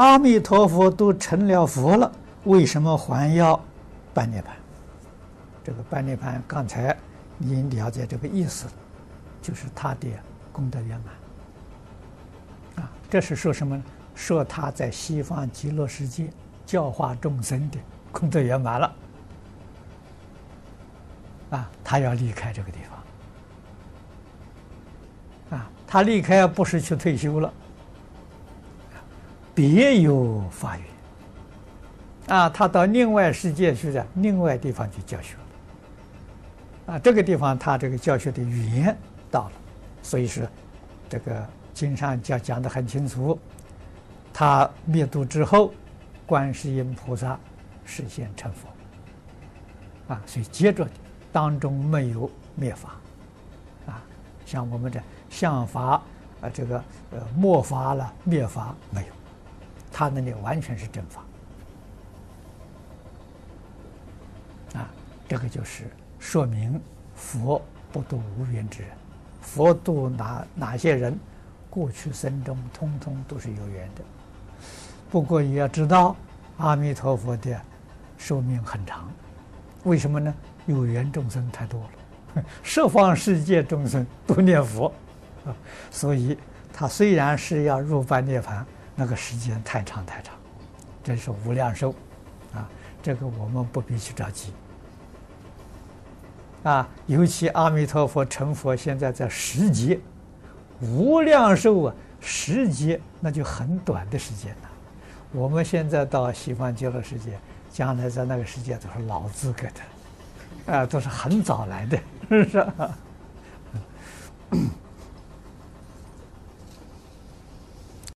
阿弥陀佛都成了佛了，为什么还要办涅槃？这个办涅槃，刚才你了解这个意思，就是他的功德圆满。啊，这是说什么呢？说他在西方极乐世界教化众生的功德圆满了。啊，他要离开这个地方。啊，他离开不是去退休了。别有法缘啊！他到另外世界去的，另外地方去教学啊！这个地方他这个教学的语言到了，所以说这个经上讲讲的很清楚。他灭度之后，观世音菩萨示现成佛啊！所以接着当中没有灭法啊，像我们的相法啊，这个呃末法了灭法没有。他那里完全是正法，啊，这个就是说明佛不度无缘之人，佛度哪哪些人，过去生中通通都是有缘的。不过也要知道，阿弥陀佛的寿命很长，为什么呢？有缘众生太多了，十方世界众生都念佛，啊，所以他虽然是要入般涅槃。那个时间太长太长，真是无量寿，啊，这个我们不必去着急，啊，尤其阿弥陀佛成佛现在在十劫，无量寿啊，十劫那就很短的时间了。我们现在到西方极乐世界，将来在那个世界都是老资格的，啊，都是很早来的，是不是？